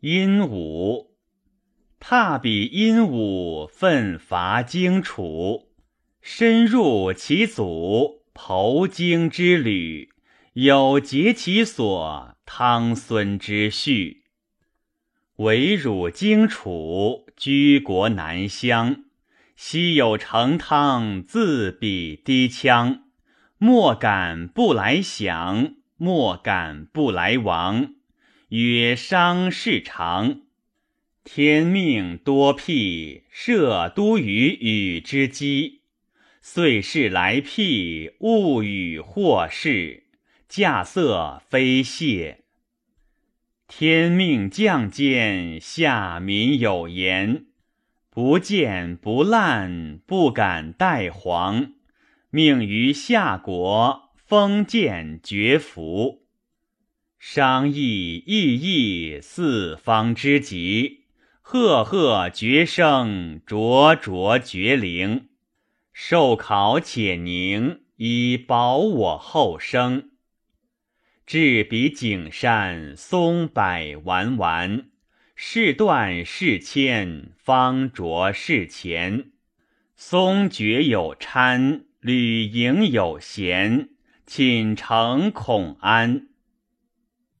殷武。踏彼殷武，奋伐荆楚，深入其祖，剖荆之旅，有结其所，汤孙之序。唯汝荆楚，居国南乡。昔有成汤，自比低羌。莫敢不来降，莫敢不来亡。曰伤事长。天命多辟，设都于禹之基。岁事来辟，物与祸事，稼色非谢。天命将见，下民有言。不见不滥，不敢代皇。命于夏国，封建绝服。商议异义，四方之极。赫赫绝声，灼灼绝灵。受考且宁，以保我后生。至彼景山，松柏丸丸。事断事迁，方着事前。松绝有参，履营有衔，寝诚恐安。